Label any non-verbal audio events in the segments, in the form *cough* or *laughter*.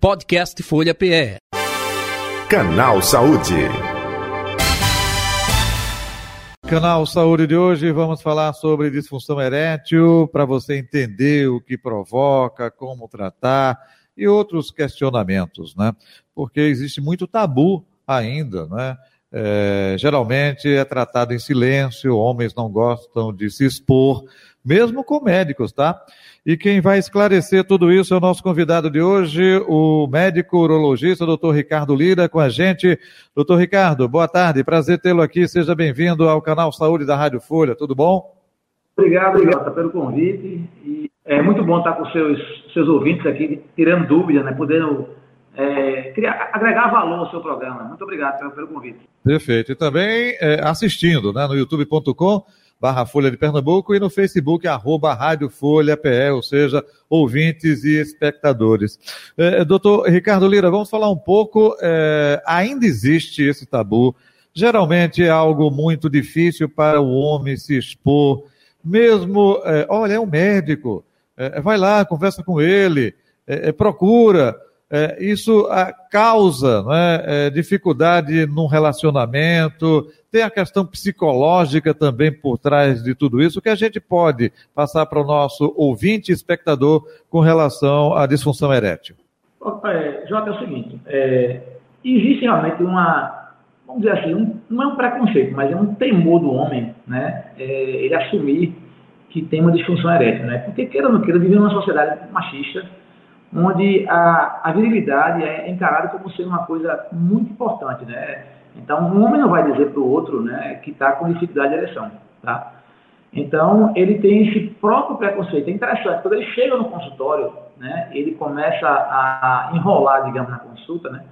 Podcast Folha PE. Canal Saúde. Canal Saúde de hoje vamos falar sobre disfunção erétil para você entender o que provoca, como tratar e outros questionamentos, né? Porque existe muito tabu ainda, né? É, geralmente é tratado em silêncio, homens não gostam de se expor, mesmo com médicos, tá? E quem vai esclarecer tudo isso é o nosso convidado de hoje, o médico urologista, doutor Ricardo Lira, com a gente. Doutor Ricardo, boa tarde, prazer tê-lo aqui, seja bem-vindo ao canal Saúde da Rádio Folha, tudo bom? Obrigado, obrigado pelo convite. E é muito bom estar com seus, seus ouvintes aqui, tirando dúvidas, né? Podendo é, criar, agregar valor ao seu programa. Muito obrigado pelo, pelo convite. Perfeito. E também é, assistindo né, no youtube.com barra Folha de Pernambuco e no Facebook arroba Rádio Folha PE, ou seja, ouvintes e espectadores. É, doutor Ricardo Lira, vamos falar um pouco, é, ainda existe esse tabu, geralmente é algo muito difícil para o homem se expor, mesmo, é, olha, é um médico, é, vai lá, conversa com ele, é, é, procura, é, isso a, causa né, é, dificuldade num relacionamento, tem a questão psicológica também por trás de tudo isso, que a gente pode passar para o nosso ouvinte espectador com relação à disfunção erétil. É, Jota, é o seguinte, é, existe realmente uma, vamos dizer assim, um, não é um preconceito, mas é um temor do homem, né, é, ele assumir que tem uma disfunção erétil, né, porque queira ou não queira, viver numa sociedade machista, onde a, a virilidade é encarada como sendo uma coisa muito importante, né? Então, um homem não vai dizer para o outro, né, que está com dificuldade de ereção, tá? Então, ele tem esse próprio preconceito. É interessante, quando ele chega no consultório, né, ele começa a enrolar, digamos, na consulta, né?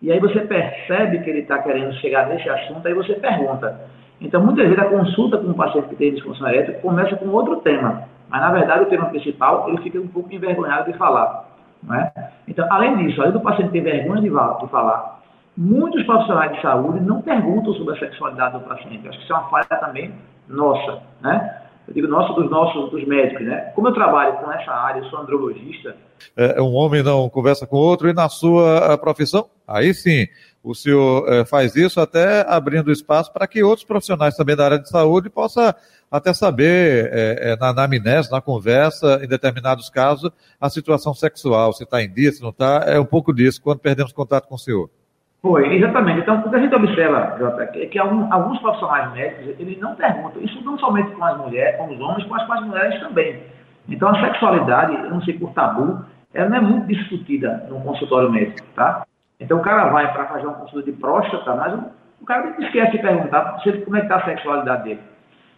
E aí você percebe que ele está querendo chegar nesse assunto, aí você pergunta. Então, muitas vezes a consulta com um paciente que tem disfunção erétil começa com outro tema, mas na verdade o tema principal ele fica um pouco envergonhado de falar. Né? Então, além disso, além do paciente ter vergonha de, de falar, muitos profissionais de saúde não perguntam sobre a sexualidade do paciente. Acho que isso é uma falha também nossa, né? Eu digo nossa dos nossos dos médicos, né? Como eu trabalho com essa área, eu sou andrologista. É, um homem não conversa com outro e na sua profissão, aí sim, o senhor é, faz isso até abrindo espaço para que outros profissionais também da área de saúde possam até saber, é, é, na anamnese, na conversa, em determinados casos, a situação sexual, se está em dia, se não está, é um pouco disso, quando perdemos contato com o senhor. Foi, exatamente. Então, o que a gente observa, Jota, é que alguns, alguns profissionais médicos, eles não perguntam, isso não somente com as mulheres, com os homens, mas com as mulheres também. Então, a sexualidade, eu não sei por tabu, ela não é muito discutida no consultório médico, tá? Então, o cara vai para fazer uma consulta de próstata, mas o, o cara esquece de perguntar como é que está a sexualidade dele.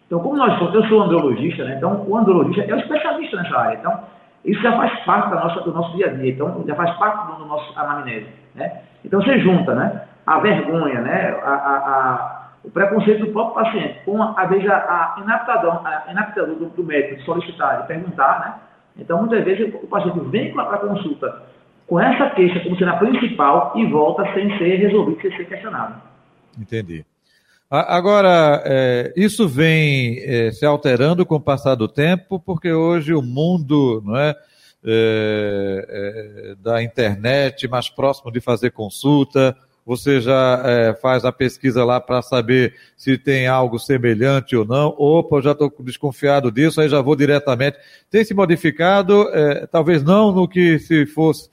Então, como nós somos, eu sou andrologista, né? então o andrologista é um especialista nessa área. Então, isso já faz parte da nossa, do nosso dia a dia, então já faz parte do nosso anamnese. Né? Então, você junta né? a vergonha, né? a, a, a, o preconceito do próprio paciente, com a, a, a, inaptidão, a inaptidão do, do, médico de solicitar, de perguntar. Né? Então, muitas vezes o paciente vem para a consulta com essa queixa como sendo a principal e volta sem ser resolvido, sem ser questionado. Entendi. Agora, é, isso vem é, se alterando com o passar do tempo, porque hoje o mundo não é, é, é da internet, mais próximo de fazer consulta, você já é, faz a pesquisa lá para saber se tem algo semelhante ou não. Opa, eu já estou desconfiado disso, aí já vou diretamente. Tem se modificado, é, talvez não no que se fosse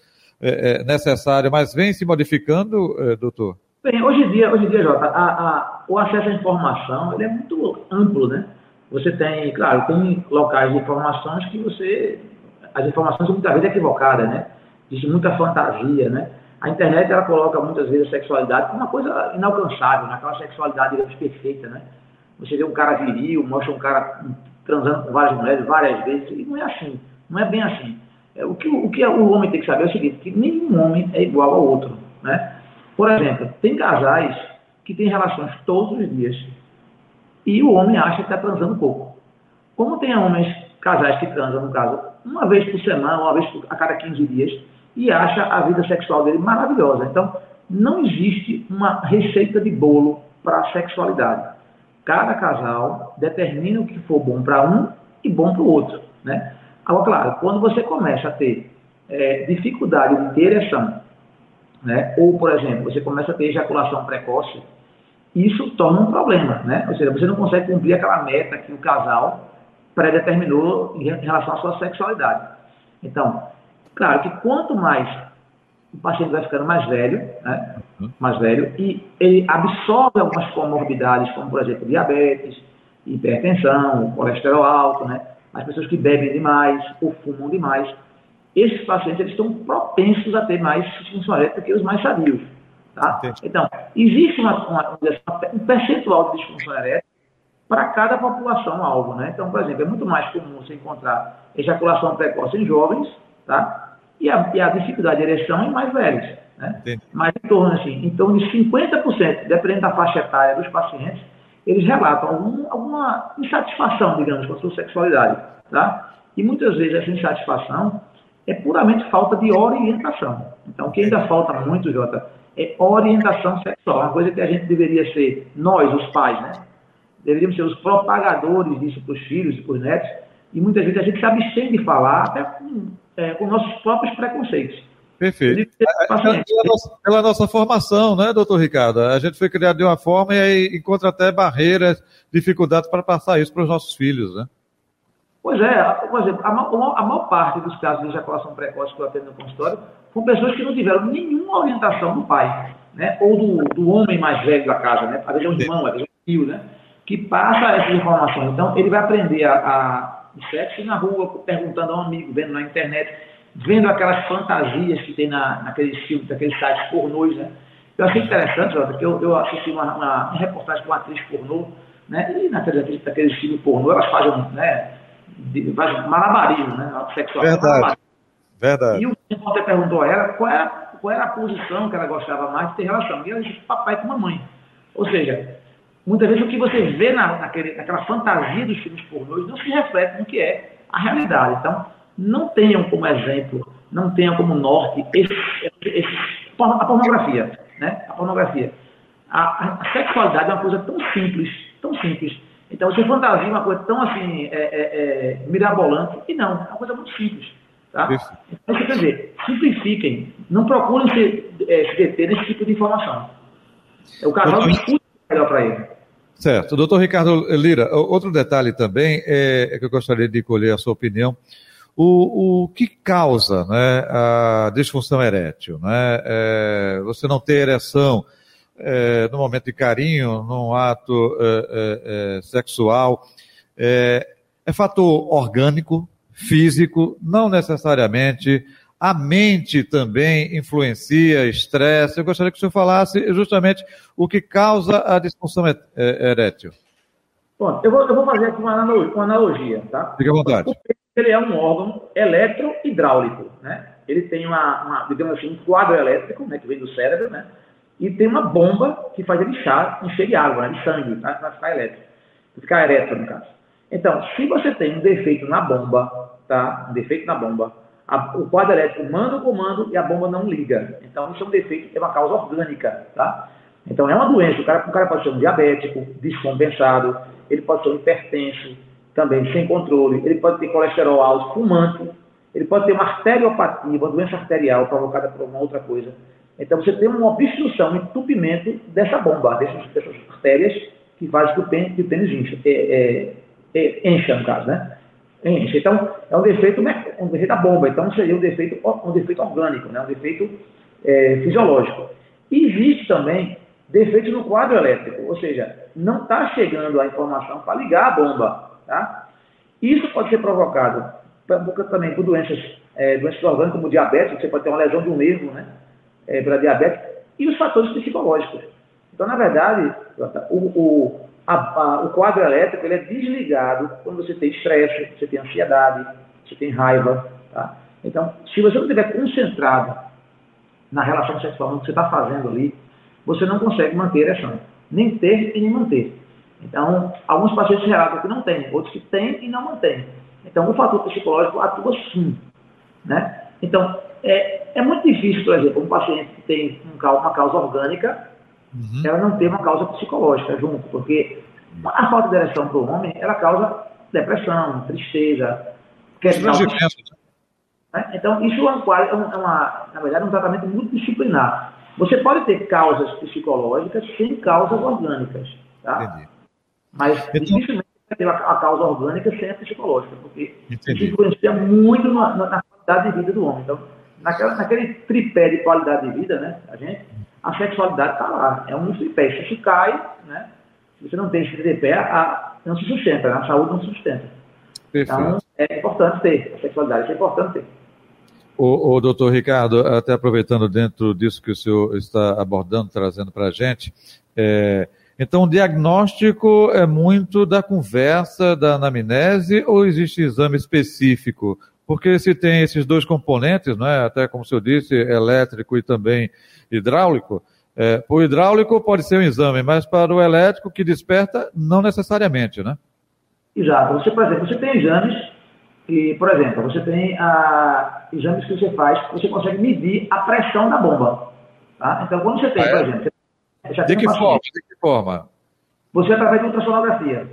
necessário, mas vem se modificando, doutor? Bem, hoje em dia, hoje em dia Jota, a, a, o acesso à informação ele é muito amplo, né? Você tem, claro, tem locais de informações que você. As informações são muitas vezes equivocadas, né? Existe muita fantasia, né? A internet ela coloca muitas vezes a sexualidade como uma coisa inalcançável, né? aquela sexualidade digamos, perfeita, né? Você vê um cara viril, mostra um cara transando com várias mulheres várias vezes, e não é assim, não é bem assim. É, o, que, o que o homem tem que saber é o seguinte, que nenhum homem é igual ao outro, né? Por exemplo, tem casais que têm relações todos os dias e o homem acha que está transando pouco. Como tem homens, casais que transam, no caso, uma vez por semana, uma vez a cada 15 dias, e acha a vida sexual dele maravilhosa. Então, não existe uma receita de bolo para a sexualidade. Cada casal determina o que for bom para um e bom para o outro. Né? Agora, claro, quando você começa a ter é, dificuldade de ter ereção, né? ou, por exemplo, você começa a ter ejaculação precoce, isso torna um problema, né? Ou seja, você não consegue cumprir aquela meta que o casal predeterminou em relação à sua sexualidade. Então, claro que quanto mais o paciente vai ficando mais velho, né? Uhum. mais velho, e ele absorve algumas comorbidades, como, por exemplo, diabetes, hipertensão, colesterol alto, né? As pessoas que bebem demais ou fumam demais, esses pacientes eles estão propensos a ter mais disfunção erétil que os mais sadios. Tá? Então, existe uma, uma, um percentual de disfunção erétil para cada população-alvo. Né? Então, por exemplo, é muito mais comum você encontrar ejaculação precoce em jovens tá? e, a, e a dificuldade de ereção em mais velhos. Né? Mas em torno, assim, em torno de 50%, dependendo da faixa etária dos pacientes, eles relatam algum, alguma insatisfação, digamos, com a sua sexualidade. Tá? E muitas vezes essa insatisfação é puramente falta de orientação. Então, o que ainda falta muito, Jota, é orientação sexual, uma coisa que a gente deveria ser, nós, os pais, né? Deveríamos ser os propagadores disso para os filhos e para os netos, e muitas vezes a gente se abstém de falar, até com, é, com nossos próprios preconceitos. Perfeito. Pela nossa, pela nossa, formação, né, doutor Ricardo? A gente foi criado de uma forma e aí encontra até barreiras, dificuldades para passar isso para os nossos filhos, né? Pois é, por exemplo, a, a, a maior parte dos casos de ejaculação precoce que eu atendo no consultório são pessoas que não tiveram nenhuma orientação do pai, né? Ou do, do homem mais velho da casa, né? Às vezes é um irmão, às vezes é um tio, né? Que passa essas informações. Então, ele vai aprender a, a o sexo na rua, perguntando a um amigo, vendo na internet, vendo aquelas fantasias que tem na, naqueles filmes, naqueles sites pornôs, né? Eu achei interessante, porque eu, eu assisti uma, uma, uma reportagem com uma atriz pornô, né? E naqueles, naqueles filmes pornô, elas fazem, né? faz malabarismo, né? Sexual. Verdade. Verdade. E o repórter perguntou a ela qual era, qual era a posição que ela gostava mais de ter relação. E ela disse papai com mamãe. Ou seja, muitas vezes o que você vê na, naquele, naquela fantasia dos filmes pornôs não se reflete no que é a realidade. Então, não tenham como exemplo, não tenham como norte esse, esse, a pornografia. Né? A pornografia. A, a, sexualidade é uma coisa tão simples, tão simples, então você fantasia uma coisa tão assim, é, é, é, mirabolante, e não, é uma coisa muito simples. Tá? Então, quer dizer, simplifiquem, não procurem se, é, se deter nesse tipo de informação. O casal discute melhor para ele. Certo. Doutor Ricardo Lira, outro detalhe também é, é, que eu gostaria de colher a sua opinião. O, o que causa né, a disfunção erétil? Né? É, você não ter ereção, é, no momento de carinho, num ato é, é, é sexual, é, é, fator orgânico, físico, não necessariamente. A mente também influencia, estresse. Eu gostaria que o senhor falasse justamente o que causa a disfunção erétil. Bom, eu vou, eu vou fazer aqui uma analogia, uma analogia tá? Fique à vontade. Ele é um órgão eletro-hidráulico, né? Ele tem uma, uma, digamos assim, um quadro elétrico, né, que vem do cérebro, né? e tem uma bomba que faz ele chá, encher de água, né, de sangue, tá? para ficar elétrico, ficar no caso. Então, se você tem um defeito na bomba, tá? Um defeito na bomba, a, o quadro elétrico manda o comando e a bomba não liga. Então, isso é um defeito, é uma causa orgânica, tá? Então, é uma doença. O cara, o cara pode ser um diabético, descompensado, ele pode ser um hipertenso, também sem controle, ele pode ter colesterol alto, fumante, ele pode ter uma arteriopatia, uma doença arterial provocada por uma outra coisa. Então você tem uma obstrução, um entupimento dessa bomba, dessas, dessas artérias que faz que o pênis, que o pênis encha, é, é, é, encha, no caso, né? Enche. Então, é um defeito, um defeito da bomba, então seria um defeito, um defeito orgânico, né? um defeito é, fisiológico. Existe também defeitos no quadro elétrico, ou seja, não está chegando a informação para ligar a bomba. Tá? Isso pode ser provocado também por doenças, é, doenças orgânicas, como diabetes, você pode ter uma lesão de um nervo, né? é, pela diabetes, e os fatores psicológicos. Então, na verdade, o, o, a, a, o quadro elétrico ele é desligado quando você tem estresse, você tem ansiedade, você tem raiva. Tá? Então, se você não estiver concentrado na relação sexual, no que você está fazendo ali, você não consegue manter a ereção. Nem ter e nem manter. Então, alguns pacientes relatam que não têm, outros que têm e não mantêm. Então, o fator psicológico atua sim. Né? Então, é, é muito difícil, por exemplo, um paciente que tem uma causa orgânica, uhum. ela não ter uma causa psicológica junto, porque a falta de ereção para o homem, ela causa depressão, tristeza, questão... Né? Então, isso é, uma, é uma, na verdade, um tratamento multidisciplinar. Você pode ter causas psicológicas sem causas orgânicas, tá? Entendi. Mas então, dificilmente a, causa orgânica sem a psicológica, porque entendi. isso influencia muito na, na, na, qualidade de vida do homem. Então, naquela, naquele tripé de qualidade de vida, né, a gente, a sexualidade está lá. É um tripé. Se isso cai, né, se você não tem esse tripé, a, não se sustenta, né, a saúde não se sustenta. Perfeito. Então, é importante ter a sexualidade, é importante ter. O, o doutor Ricardo, até aproveitando dentro disso que o senhor está abordando, trazendo para a gente, é, então o diagnóstico é muito da conversa, da anamnese, ou existe exame específico? Porque se tem esses dois componentes, não é? até como o senhor disse, elétrico e também hidráulico, é, o hidráulico pode ser um exame, mas para o elétrico que desperta, não necessariamente, né? Exato. Você, por exemplo, você tem exames e, por exemplo, você tem ah, exames que você faz, você consegue medir a pressão da bomba. Tá? Então, quando você tem, ah, é? por exemplo, você de que forma? De que forma? Você através de ultrassonografia.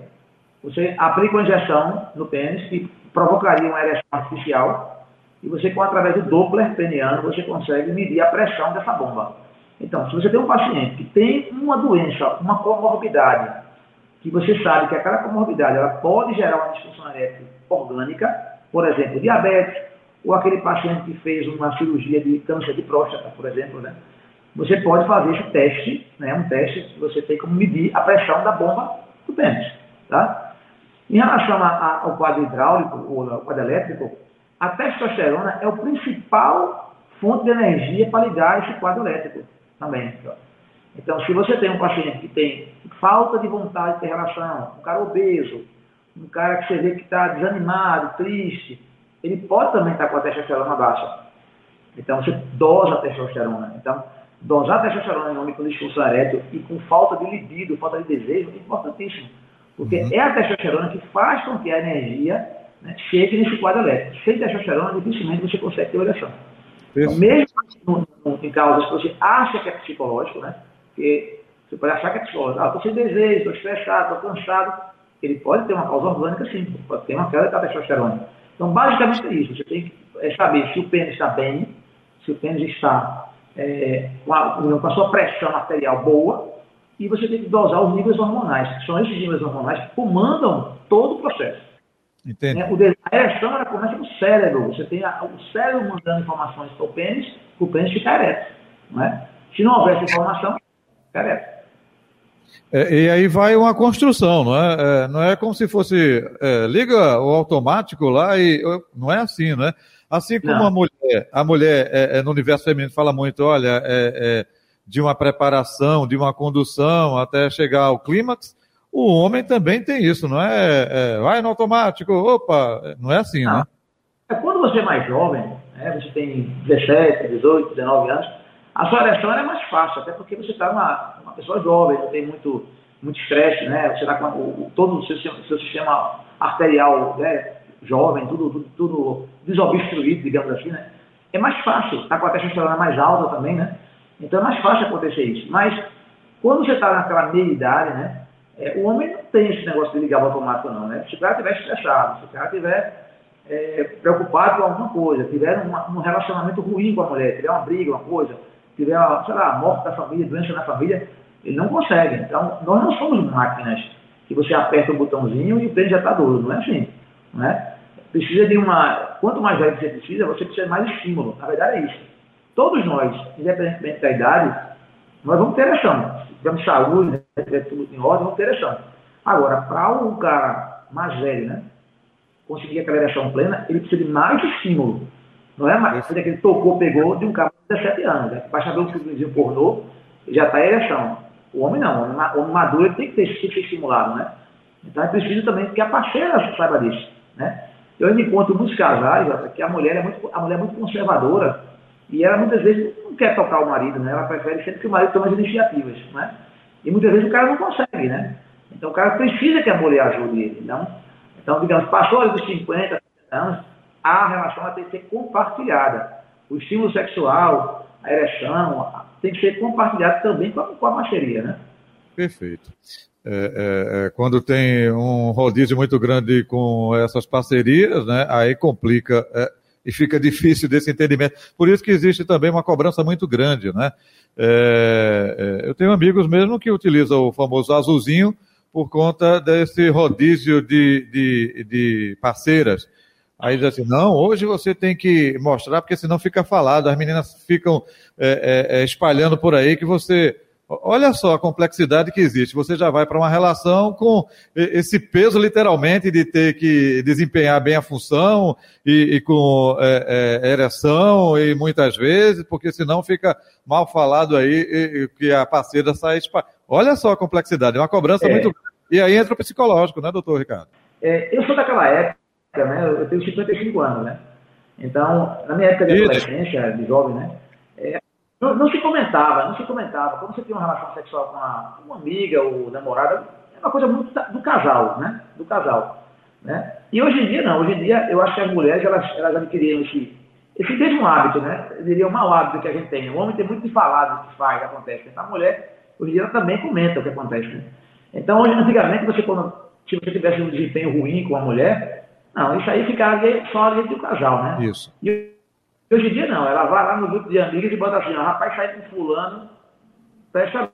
Você aplica uma injeção no pênis que provocaria uma ereção artificial e você, com através do Doppler peniano, você consegue medir a pressão dessa bomba. Então, se você tem um paciente que tem uma doença, uma comorbidade, que você sabe que aquela comorbidade ela pode gerar uma disfunção erétil orgânica, por exemplo, diabetes, ou aquele paciente que fez uma cirurgia de câncer de próstata, por exemplo, né? Você pode fazer esse teste, né? Um teste que você tem como medir a pressão da bomba do pênis, tá? Em relação a, a, ao quadro hidráulico ou ao quadro elétrico, a testosterona é o principal fonte de energia para ligar esse quadro elétrico também. Então, se você tem um paciente que tem falta de vontade de ter relação, um cara obeso, um cara que você vê que está desanimado, triste, ele pode também estar tá com a testosterona baixa. Então, você dosa a testosterona. Então, dosar testosterona em homem com disfunção erétil e com falta de libido, falta de desejo, é importantíssimo. Porque uhum. é a testosterona que faz com que a energia né, chegue nesse quadro elétrico. Sem testosterona, dificilmente você consegue ter ereção. Então, mesmo no, no, em causas que você acha que é psicológico, né? Porque você pode achar que é psicológico. Ah, estou sem desejo, estou estressado, estou cansado. Ele pode ter uma causa orgânica, sim. Pode ter uma queda da testosterona. Então, basicamente é isso. Você tem que é, saber se o pênis está bem, se o pênis está é, com, a, com, a, sua pressão arterial boa, e você tem que dosar os níveis hormonais, que são esses níveis hormonais que comandam todo o processo. Entende? É, o, a ereção ela começa no cérebro. Você tem a, o cérebro mandando informações para o pênis, para o pênis ficar ereto. Não é? Se não houver essa informação, fica ereto. É, e aí vai uma construção, não é? é não é como se fosse é, liga o automático lá e não é assim, não é? Assim como não. a mulher, a mulher é, é, no universo feminino fala muito, olha, de uma preparação, de uma condução até chegar ao clímax, o homem também tem isso, não é? é vai no automático, opa, não é assim, não. né? É quando você é mais jovem, né, você tem 17, 18, 19 anos, a sua ereção é mais fácil, até porque você está uma, uma pessoa jovem, não tem muito muito estresse, né? Você está com o, todo o seu, seu sistema arterial né, jovem, tudo, tudo, tudo desobstruído, digamos assim, né? É mais fácil, está com a testosterona mais alta também, né? Então é mais fácil acontecer isso. Mas quando você está naquela meia idade, né? É, o homem não tem esse negócio de ligar o automático, não, né? Se o cara estiver estressado, se o cara estiver é, preocupado com alguma coisa, tiver uma, um relacionamento ruim com a mulher, tiver uma briga, uma coisa, tiver, sei lá, morte da família, doença na família, ele não consegue. Então, nós não somos máquinas que você aperta o botãozinho e o pênis já está duro, não é assim. Não é? Precisa de uma. Quanto mais velho você precisa, você precisa de mais estímulo. Na verdade é isso. Todos nós, independentemente da idade, nós vamos ter ereção. Se tivermos saúde, né, tiver tudo em ordem, vamos ter ereção. Agora, para um cara mais velho, né, conseguir aquela ereção plena, ele precisa de mais estímulo. Não é mais que ele tocou, pegou de um cara de 17 anos. Né? Basta ver um filmezinho pornô, já está em ereção. O homem não, o homem maduro ele tem que, ter, tem que ser estimulado, né? Então é preciso também que a parceira saiba disso? Eu ainda encontro muitos casais que a mulher é muito, a mulher é muito conservadora e ela muitas vezes não quer tocar o marido, né? Ela prefere sempre que o marido tome as iniciativas, né? E muitas vezes o cara não consegue, né? Então o cara precisa que a mulher ajude ele. Então, então digamos, passou dos 50, 60 anos, a relação tem que ser compartilhada. O estímulo sexual, a ereção, tem que ser compartilhado também com a, com a baixaria, né? Perfeito. É, é, é, quando tem um rodízio muito grande com essas parcerias, né, aí complica. É, e fica difícil desse entendimento. Por isso que existe também uma cobrança muito grande, né? É, é, eu tenho amigos mesmo que utilizam o famoso azulzinho por conta desse rodízio de, de, de parceiras. Aí diz assim, não, hoje você tem que mostrar, porque senão fica falado, as meninas ficam espalhando por aí que você Olha só a complexidade que existe. Você já vai para uma relação com esse peso, literalmente, de ter que desempenhar bem a função e, e com é, é, ereção e muitas vezes, porque senão fica mal falado aí e, e que a parceira sai. Olha só a complexidade, é uma cobrança é. muito. E aí entra o psicológico, né, doutor Ricardo? É, eu sou daquela época, né? Eu tenho 55 anos, né? Então, na minha época de adolescência, de jovem, né? Não, não, se comentava, não se comentava. Quando você tem uma relação sexual com uma, uma amiga ou namorada, é uma coisa muito do casal, né? Do casal. Né? E hoje em dia, não. Hoje em dia, eu acho que as mulheres, elas, elas adquiriram esse, esse mesmo hábito, né? Eu diria o mau hábito que a gente tem. O homem tem muito de falar do que faz, que acontece. Então, a mulher, hoje em dia, ela também comenta o que acontece. Né? Então, hoje, antigamente, você, quando, se você tivesse um desempenho ruim com a mulher, não, isso aí ficava só dentro do casal, né? Isso. E, Hoje em dia não, ela vai lá no grupo de amigas e bota assim, ó, rapaz, sai com fulano, presta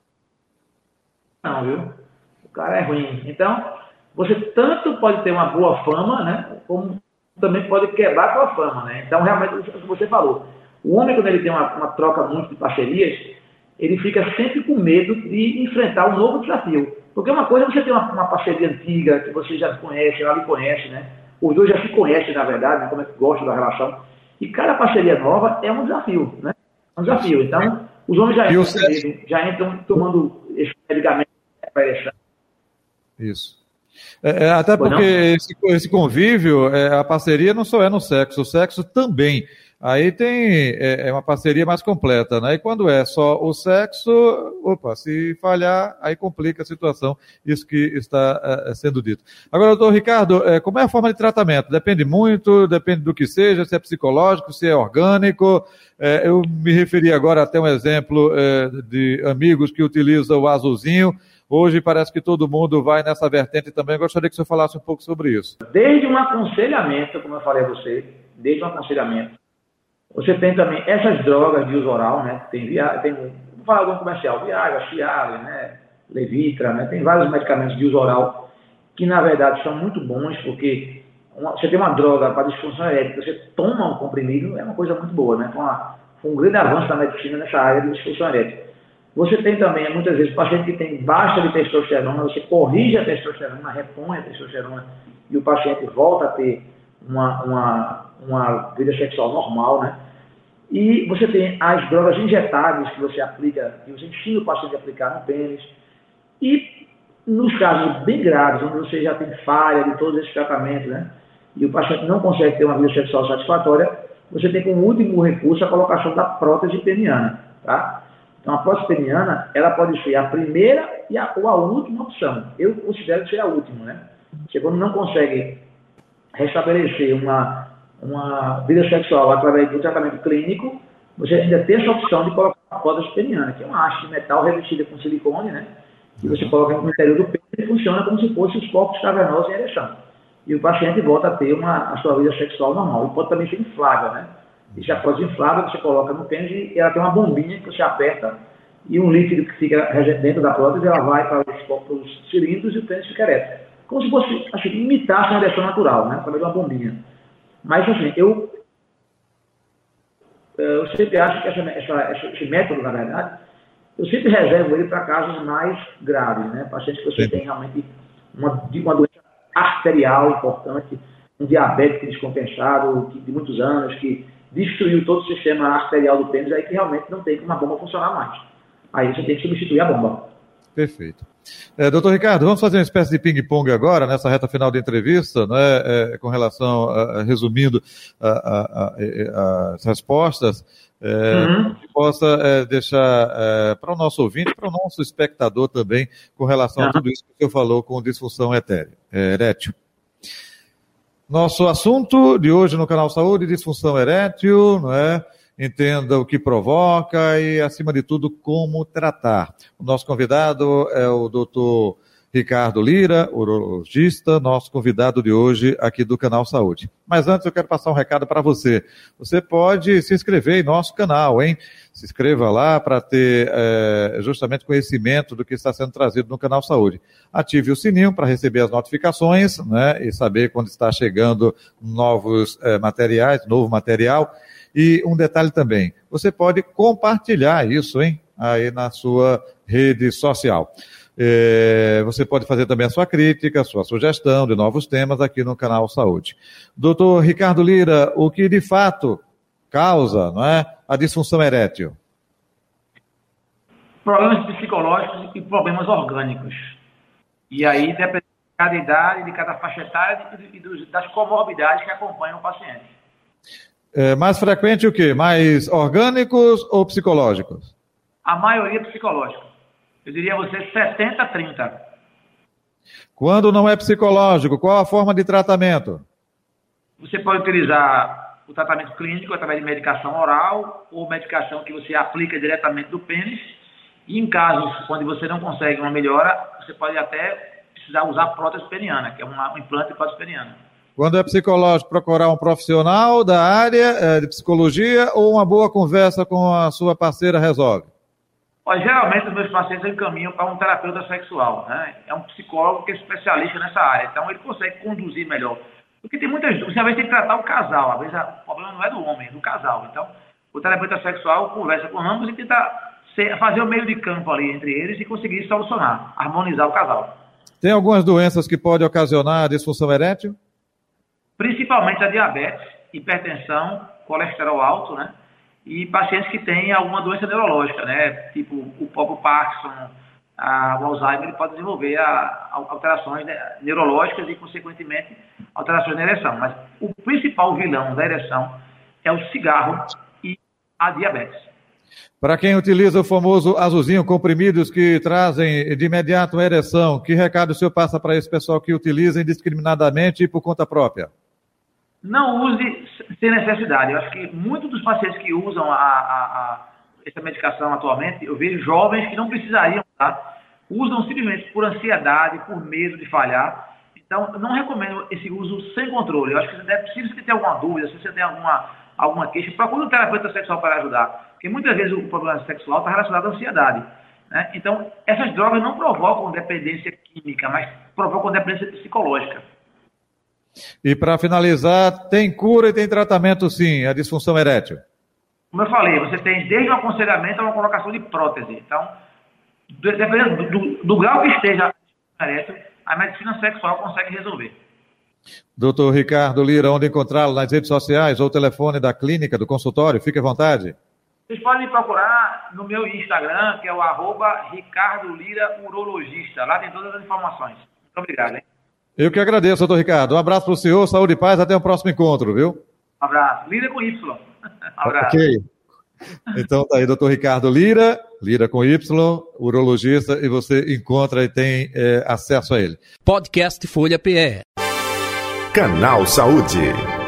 não, viu? O cara é ruim. Então, você tanto pode ter uma boa fama, né? Como também pode quebrar com a fama, né? Então, realmente, o que você falou. O homem, quando ele tem uma, uma troca muito de parcerias, ele fica sempre com medo de enfrentar um novo desafio. Porque uma coisa é você ter uma, uma parceria antiga, que você já conhece, ela lhe conhece, né? Os dois já se conhecem, na verdade, né? como é que gostam da relação. E cada parceria nova é um desafio, né? É um desafio. Então, os homens já entram, já entram tomando esse medicamento para. Isso. É, é até porque esse, esse, convívio, é, a parceria não só é no sexo, o sexo também. Aí tem é, é, uma parceria mais completa, né? E quando é só o sexo, opa, se falhar, aí complica a situação, isso que está é, sendo dito. Agora, doutor Ricardo, é, como é a forma de tratamento? Depende muito, depende do que seja, se é psicológico, se é orgânico. É, eu me referi agora até um exemplo é, de amigos que utilizam o azulzinho. Hoje parece que todo mundo vai nessa vertente também. Eu gostaria que você falasse um pouco sobre isso. Desde um aconselhamento, como eu falei a você, desde um aconselhamento, você tem também essas drogas de uso oral, né? Tem, via, tem vou falar algum comercial, Viagra, Cialis, né? Levitra, né? Tem vários medicamentos de uso oral que, na verdade, são muito bons, porque uma, você tem uma droga para disfunção erétil, você toma um comprimido, é uma coisa muito boa, né? Foi, uma, foi um grande avanço da medicina nessa área de disfunção erétil. Você tem também, muitas vezes, paciente que tem baixa de testosterona, você corrige a testosterona, repõe a testosterona e o paciente volta a ter uma, uma, uma vida sexual normal, né? E você tem as drogas injetáveis que você aplica, que você ensina o paciente a aplicar no pênis. E nos casos bem graves, onde você já tem falha de todos esses tratamentos, né? E o paciente não consegue ter uma vida sexual satisfatória, você tem como último recurso a colocação da prótese peniana, tá? Então, a prótese peniana, ela pode ser a primeira e a, ou a última opção. Eu considero que seja a última, né? Você quando não consegue restabelecer uma, uma vida sexual através do tratamento clínico, você ainda tem essa opção de colocar uma prótese peniana, que é uma haste de metal revestida com silicone, né? Que você coloca no interior do pênis e funciona como se fossem os corpos cavernosos em ereção. E o paciente volta a ter uma, a sua vida sexual normal. E pode também ser inflável, né? E se a prótese inflável, você coloca no pênis e ela tem uma bombinha que você aperta e um líquido que fica dentro da prótese, ela vai para os, para os cilindros e o pênis fica ereto como se fosse, assim, imitasse uma ereção natural, né? Através de uma bombinha. Mas, assim, eu, eu sempre acho que essa, essa, esse método, na verdade, eu sempre reservo ele para casos mais graves, né? Pacientes que você Sim. tem realmente uma, uma doença arterial importante, um diabético descompensado de muitos anos, que destruiu todo o sistema arterial do pênis, aí que realmente não tem como a bomba funcionar mais. Aí você tem que substituir a bomba. Perfeito. É, doutor Ricardo, vamos fazer uma espécie de ping-pong agora, nessa reta final da entrevista, né, é, com relação, a, a, resumindo as respostas, é, uhum. que possa é, deixar é, para o nosso ouvinte, para o nosso espectador também, com relação uhum. a tudo isso que o senhor falou com disfunção etéreo, é, erétil. Nosso assunto de hoje no canal Saúde, disfunção erétil, não é? entenda o que provoca e, acima de tudo, como tratar. O nosso convidado é o doutor Ricardo Lira, urologista, nosso convidado de hoje aqui do Canal Saúde. Mas antes eu quero passar um recado para você. Você pode se inscrever em nosso canal, hein? Se inscreva lá para ter é, justamente conhecimento do que está sendo trazido no Canal Saúde. Ative o sininho para receber as notificações, né? E saber quando está chegando novos é, materiais, novo material. E um detalhe também, você pode compartilhar isso, hein? Aí na sua rede social. É, você pode fazer também a sua crítica, a sua sugestão de novos temas aqui no canal Saúde. Doutor Ricardo Lira, o que de fato causa não é, a disfunção erétil? Problemas psicológicos e problemas orgânicos. E aí depende de cada idade, de cada faixa etária e das comorbidades que acompanham o paciente. É mais frequente o quê? Mais orgânicos ou psicológicos? A maioria psicológicos. Eu diria a você 70-30. Quando não é psicológico, qual a forma de tratamento? Você pode utilizar o tratamento clínico através de medicação oral ou medicação que você aplica diretamente do pênis. E em casos onde você não consegue uma melhora, você pode até precisar usar prótese peniana, que é um implante prótese peniana. Quando é psicológico, procurar um profissional da área eh, de psicologia ou uma boa conversa com a sua parceira resolve? Olha, geralmente os meus pacientes encaminham para um terapeuta sexual, né? É um psicólogo que é especialista nessa área, então ele consegue conduzir melhor. Porque tem muitas dúvidas, às vezes tem que tratar o casal, às vezes o problema não é do homem, é do casal. Então, o terapeuta sexual conversa com ambos e tenta fazer o meio de campo ali entre eles e conseguir solucionar, harmonizar o casal. Tem algumas doenças que podem ocasionar disfunção erétil? Principalmente a diabetes, hipertensão, colesterol alto, né? E pacientes que têm alguma doença neurológica, né? Tipo o próprio Parkinson, a, o Alzheimer, ele pode desenvolver a, a, alterações né, neurológicas e, consequentemente, alterações na ereção. Mas o principal vilão da ereção é o cigarro e a diabetes. Para quem utiliza o famoso azulzinho, comprimidos que trazem de imediato a ereção, que recado o senhor passa para esse pessoal que utiliza indiscriminadamente e por conta própria? Não use sem necessidade. Eu acho que muitos dos pacientes que usam a, a, a, essa medicação atualmente, eu vejo jovens que não precisariam tá? usam simplesmente por ansiedade, por medo de falhar. Então, não recomendo esse uso sem controle. Eu acho que você deve, se você tem alguma dúvida, se você tem alguma, alguma queixa, procure um terapeuta sexual para ajudar. Porque muitas vezes o problema sexual está relacionado à ansiedade. Né? Então, essas drogas não provocam dependência química, mas provocam dependência psicológica. E para finalizar, tem cura e tem tratamento sim, a disfunção erétil. Como eu falei, você tem desde o aconselhamento a uma colocação de prótese. Então, dependendo do, do, do grau que esteja erétil, a medicina sexual consegue resolver. Doutor Ricardo Lira, onde encontrá-lo nas redes sociais ou telefone da clínica, do consultório? Fique à vontade. Vocês podem me procurar no meu Instagram, que é o arroba Ricardo Lira Urologista. Lá tem todas as informações. Muito obrigado. Hein? Eu que agradeço, doutor Ricardo. Um abraço para o senhor, saúde e paz, até o próximo encontro, viu? Um abraço. Lira com Y. *laughs* Abraço. Ok. Então tá aí, doutor Ricardo Lira, Lira com Y, urologista, e você encontra e tem é, acesso a ele. Podcast Folha PE. Canal Saúde.